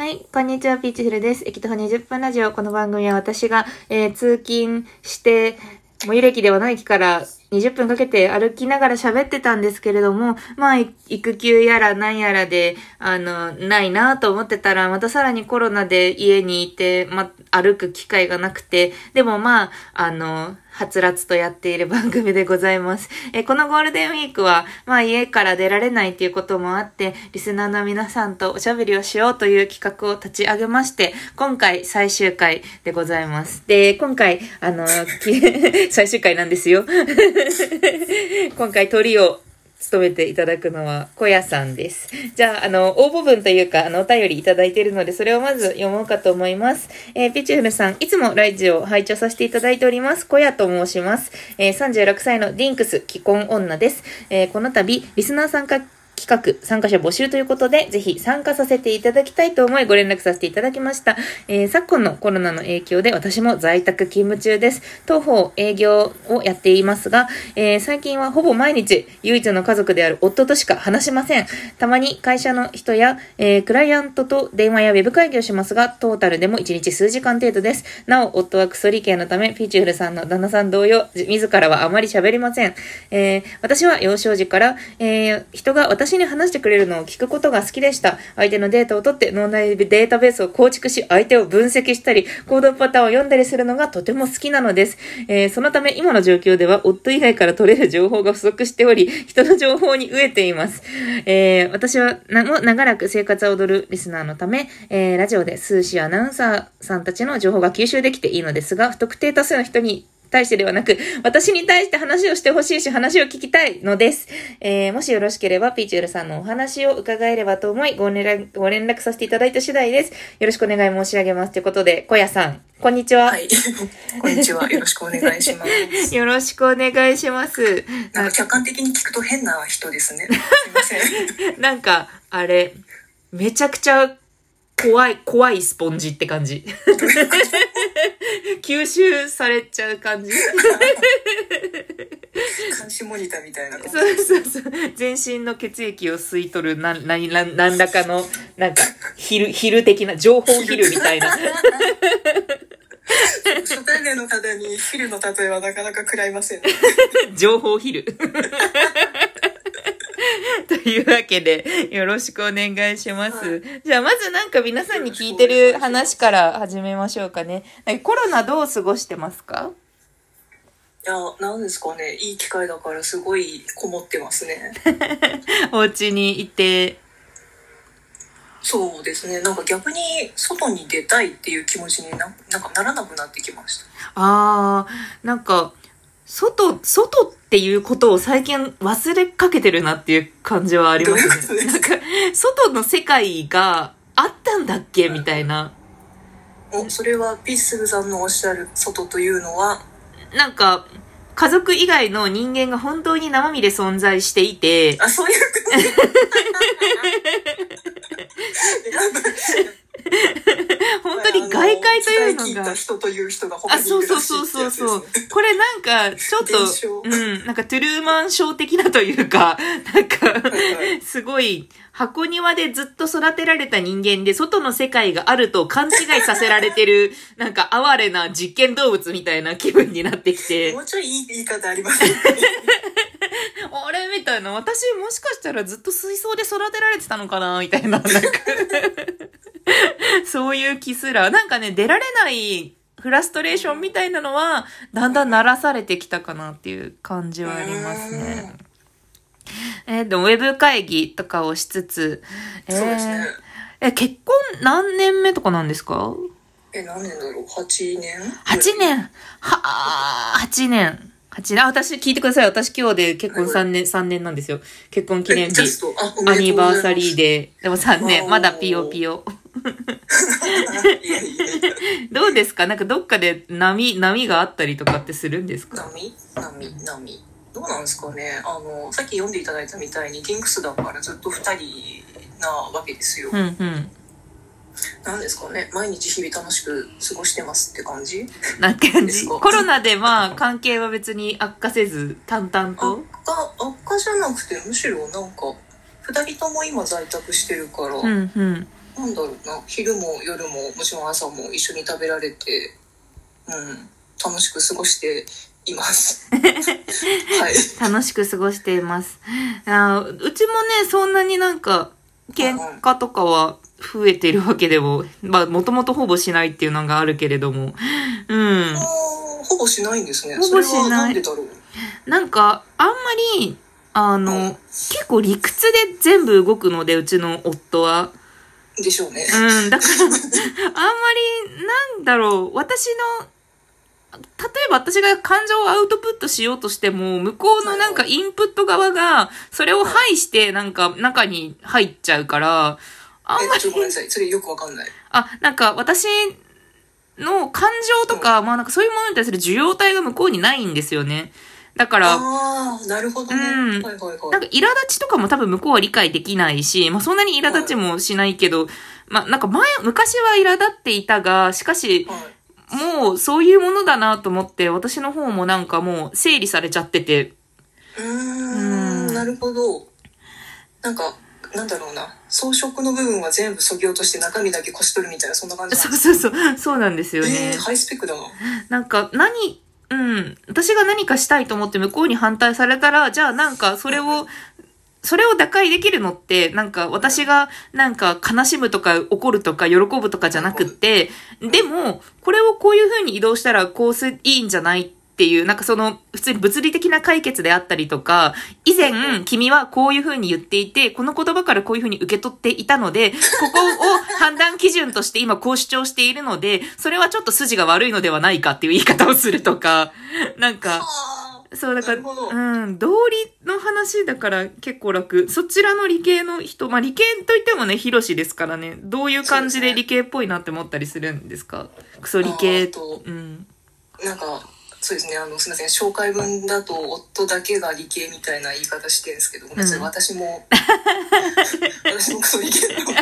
はい、こんにちは、ピーチフルです。駅徒歩20分ラジオ。この番組は私が、えー通勤して、最寄り駅ではない駅から20分かけて歩きながら喋ってたんですけれども、まあ、育休やら何やらで、あの、ないなと思ってたら、またさらにコロナで家にいて、ま、歩く機会がなくて、でもまあ、あの、はつらつとやっている番組でございます。えこのゴールデンウィークは、まあ家から出られないっていうこともあって、リスナーの皆さんとおしゃべりをしようという企画を立ち上げまして、今回最終回でございます。で、今回、あの、最終回なんですよ。今回鳥を務めていただくのは、小屋さんです。じゃあ、あの、応募文というか、あの、お便りいただいているので、それをまず読もうかと思います。えーピチュフルさん、いつもラジオを拝聴させていただいております。小屋と申します。えー36歳のディンクス、既婚女です。えーこの度、リスナーさんか企画、参加者募集ということで、ぜひ参加させていただきたいと思いご連絡させていただきました。えー昨今のコロナの影響で私も在宅勤務中です。当方営業をやっていますが、えー最近はほぼ毎日唯一の家族である夫としか話しません。たまに会社の人や、えークライアントと電話やウェブ会議をしますが、トータルでも1日数時間程度です。なお、夫はクソ理系のため、ピーチュフルさんの旦那さん同様、自らはあまり喋りません。え私は幼少時から、え人が私私に話してくれるのを聞くことが好きでした。相手のデータを取って脳内データベースを構築し、相手を分析したり、行動パターンを読んだりするのがとても好きなのです。えーそのため今の状況では夫以外から取れる情報が不足しており、人の情報に飢えています。えー私はなも長らく生活を踊るリスナーのため、えーラジオで数詞アナウンサーさんたちの情報が吸収できていいのですが、不特定多数の人に対してではなく、私に対して話をしてほしいし、話を聞きたいのです。えーもしよろしければ、ピーチュールさんのお話を伺えればと思い、ご連絡、ご連絡させていただいた次第です。よろしくお願い申し上げます。ということで、小屋さん、こんにちは。はい。こんにちは。よろしくお願いします。よろしくお願いします。なんか客観的に聞くと変な人ですね。すいません。なんか、あれ、めちゃくちゃ怖い、怖いスポンジって感じ。吸収されちゃう感じ。監視モニターみたいな感じ。そうそうそう。全身の血液を吸い取るな、な、な、何らかの、なんか、ヒル、ヒル的な、情報ヒルみたいな。初対面の方にヒルの例えはなかなか食らいませんね。情報ヒル。というわけで、よろしくお願いします。じゃあ、まずなんか皆さんに聞いてる話から始めましょうかね。コロナどう過ごしてますか？いや、なんですかね。いい機会だからすごいこもってますね。お家にいて。そうですね。なんか逆に外に出たいっていう気持ちにななんかならなくなってきました。あー、なんか、外、外っていうことを最近忘れかけてるなっていう感じはありますね。どういうなんか、外の世界があったんだっけみたいな。お、それはピッスルさんのおっしゃる外というのは、なんか、家族以外の人間が本当に生身で存在していて、あ、そういうこと？ね。本当に外界というのが。人という人が他あ、にいそうるらしいそうそうそう。これなんか、ちょっと、うん、なんかトゥルーマンショー的なというか、なんか、はいすごい、箱庭でずっと育てられた人間で、外の世界があると勘違いさせられてる、なんか哀れな実験動物みたいな気分になってきて。も、うちょいいい言い方ありますね。あれみたいな、私もしかしたらずっと水槽で育てられてたのかなみたいな、なんか、そういう気すら、なんかね、出られないフラストレーションみたいなのは、だんだん鳴らされてきたかなっていう感じはありますね。えーでも、ウェブ会議とかをしつつ、えーそうですね。え、結婚何年目とかなんですか？え、何年だろう ?8 年 ?8 年はあ、8年。8年。あ、私聞いてください。私今日で結婚3年、3年なんですよ。結婚記念日アニバーサリーで。でも3年。まだピヨピヨ。どうですか？なんかどっかで波、波があったりとかってするんですか？波？波？波？どうなんですかね？あの、さっき読んでいただいたみたいに、ディンクスだからずっと2人なわけですよ。うんうん。なんですかね毎日日々楽しく過ごしてますって感じ？な感じ。コロナでまあ関係は別に悪化せず、淡々悪と？化、悪化じゃなくて、むしろなんか、2人とも今在宅してるから、うんうん。なんだろうな昼も夜ももちろん朝も一緒に食べられて、うん、楽しく過ごしています。はい。楽しく過ごしています。あーうちもね、そんなになんか、喧嘩とかは増えてるわけでも、まあ、もともとほぼしないっていうのがあるけれども、うん。ほぼしないんですね。ほぼしないなんでだろう？なんか、あんまり、あうんの、結構理屈で全部動くので、うちの夫は。でしょうね。うん、だから、あんまり、なんだろう、私の、例えば私が感情をアウトプットしようとしても、向こうのなんかインプット側が、それを排して、なんか中に入っちゃうから、あんまえ、ちょっとごめんり、なさい。それよくわかんない。あ、なんか私の感情とか、まあなんかそういうものに対する受容体が向こうにないんですよね。だから、ああ、なるほどね。うんはいはいはい。なんか苛立ちとかも多分向こうは理解できないし、まあそんなに苛立ちもしないけど、まあなんか前、昔は苛立っていたが、しかし、はいもうそういうものだなと思って、私の方もなんかもう整理されちゃってて、うーうんん、なるほど。なんか、なんだろうな。装飾の部分は全部削ぎ落として中身だけこし取るみたいな、そんな感じなんですそうそうそう、そうなんですよねえー、。ハイスペックだな。なんか何、うん、私が何かしたいと思って向こうに反対されたら、じゃあなんかそれを、それを打開できるのって、なんか私がなんか悲しむとか怒るとか喜ぶとかじゃなくって、でも、これをこういう風に移動したらこうす、いいんじゃないっていう、なんかその、普通に物理的な解決であったりとか、以前君はこういう風に言っていて、この言葉からこういう風に受け取っていたので、ここを判断基準として今こう主張しているので、それはちょっと筋が悪いのではないかっていう言い方をするとか、なんか、そう、だから、うん、道理の話だから結構楽。そちらの理系の人、まあ理系といってもね、広しですからね、どういう感じで理系っぽいなって思ったりするんですか？クソ理系。とうん。ーなんか、そうですね、あの、すみません、紹介文だと夫だけが理系みたいな言い方してるんですけど、ごめん。なさい、うん私も、私もクソ理系なので、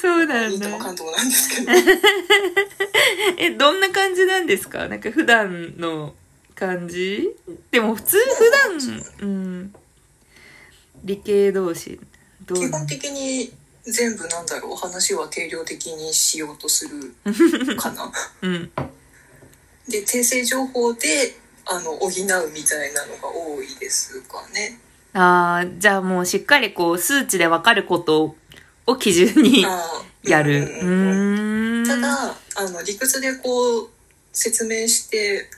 そうなんだ。関東なんですけど、え、どんな感じなんですか？なんか普段の感じ？でも普通普段、うん。理系同士。どう？基本的に全部なんだろう、話は定量的にしようとする かな。うん。で訂正情報であの補うみたいなのが多いですかね。ああ、じゃあもうしっかりこう、数値でわかることを基準にやる。ううんうんうん。ただあの理屈でこう説明して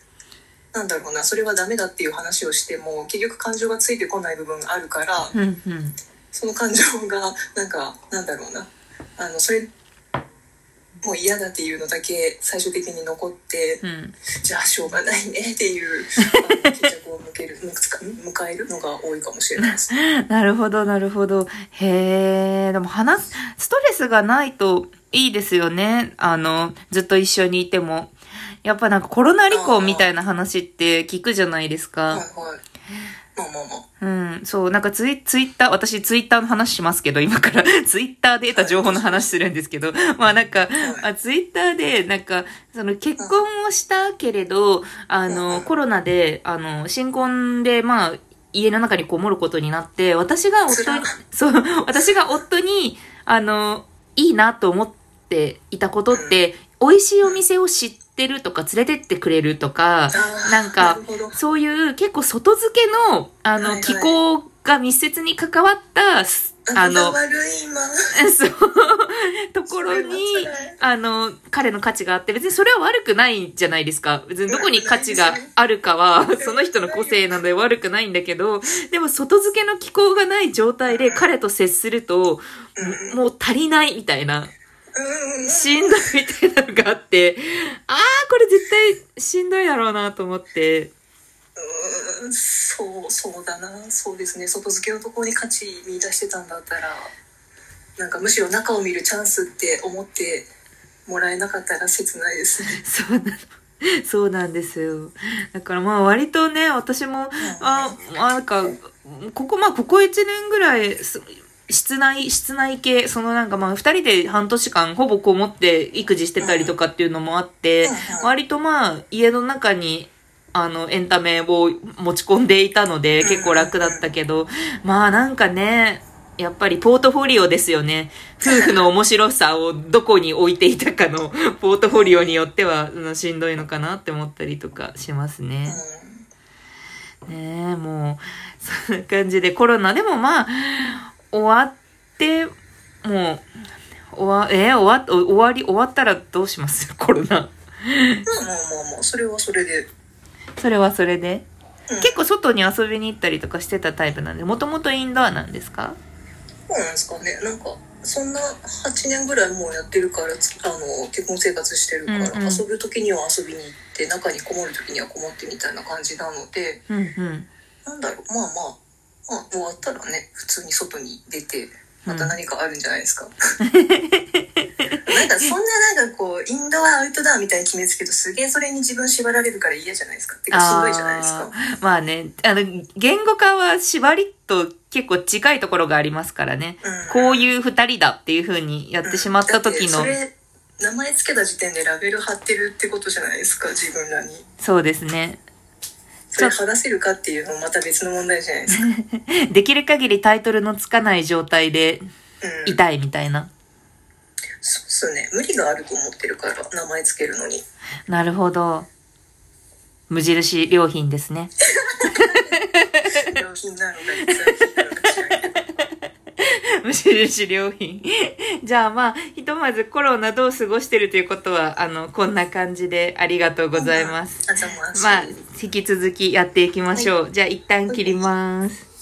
なんだろうなそれはダメだっていう話をしても結局感情がついてこない部分があるからうんうん。その感情がなんかなんだろうなあのそれもう嫌だっていうのだけ最終的に残ってうん。じゃあしょうがないねっていう決着を向ける む迎えるのが多いかもしれないです。なるほど、なるほど。へえ、でも話す、ストレスがないといいですよね。あの、ずっと一緒にいても。やっぱなんかコロナ離婚みたいな話って聞くじゃないですはいか。うん、そう、なんかツイツイッター、私ツイッターの話しますけど、今から。ツイッターで得た情報の話するんですけど、まあなんか、あツイッターで、なんか、その結婚をしたけれど、あの、コロナで、あの、新婚で、まあ、家の中にこもることになって、私が夫辛に、そう、私が夫に、あの、いいなと思っていたことって、美味しいお店を知ってるとか、連れてってくれるとか、なんかそういう結構外付けの、あの、気候が密接に関わった、すああの、悪い今。そう、ところにあの、彼の価値があって、別にそれは悪くないじゃないですか。別にどこに価値があるかは、その人の個性なので悪くないんだけど、でも外付けの気候がない状態で彼と接すると、うん。もう足りないみたいな、うんしんどいみたいなのがあって、あー、これ絶対しんどいだろうなと思って、うんそうそうだなそうですね外付けのところに価値見出してたんだったらなんかむしろ中を見るチャンスって思ってもらえなかったら切ないですね。そうなの。そうなんですよ。だからまあ割とね、私も、あ、まあなんか、ここまあここ1年ぐらい、す室内、室内系、そのなんかまあ二人で半年間ほぼこもって育児してたりとかっていうのもあって割とまあ家の中にあのエンタメを持ち込んでいたのでうん結構楽だったけど、まあなんかね、やっぱりポートフォリオですよね。夫婦の面白さをどこに置いていたかの ポートフォリオによっては、うんしんどいのかなって思ったりとかしますね。ねえ、もう、そんな感じでコロナでもまあ、終わって、もう、終わ、えー終わ、終わり、終わったらどうします？コロナ。まあまあまあまあそれはそれで、それはそれで。うん、結構外に遊びに行ったりとかしてたタイプなんで、もともとインドアなんですかそうなんですかねなんかそんな8年ぐらいもうやってるからあの結婚生活してるから、うんうん遊ぶ時には遊びに行って中にこもる時にはこもってみたいな感じなのでうんうん。なんだろうまあまああ終わったらね普通に外に出てまた何かあるんじゃないですか、なんかそんななんかこうインドアアウトドアみたいに決めつけるとすげえそれに自分縛られるから嫌じゃないですか。てかしんどいじゃないですか。まあね、あの、言語化は縛りと結構近いところがありますからね。うん。こういう二人だっていう風にやってしまった時の、だってそれ名前つけた時点でラベル貼ってるってことじゃないですか自分らに。そうですね。それ剥がせるかっていうのもまた別の問題じゃないですか、できる限りタイトルのつかない状態でうん、いたいみたいな。そうっすね無理があると思ってるから名前つけるのになるほど。無印良品ですね。良品なのか実は品なのか知らんけど無印良品。じゃあまあ、ひとまずコロナどう過ごしてるということは、あの、こんな感じでありがとうございます。ますまあ、引き続きやっていきましょう。じゃあ一旦切ります。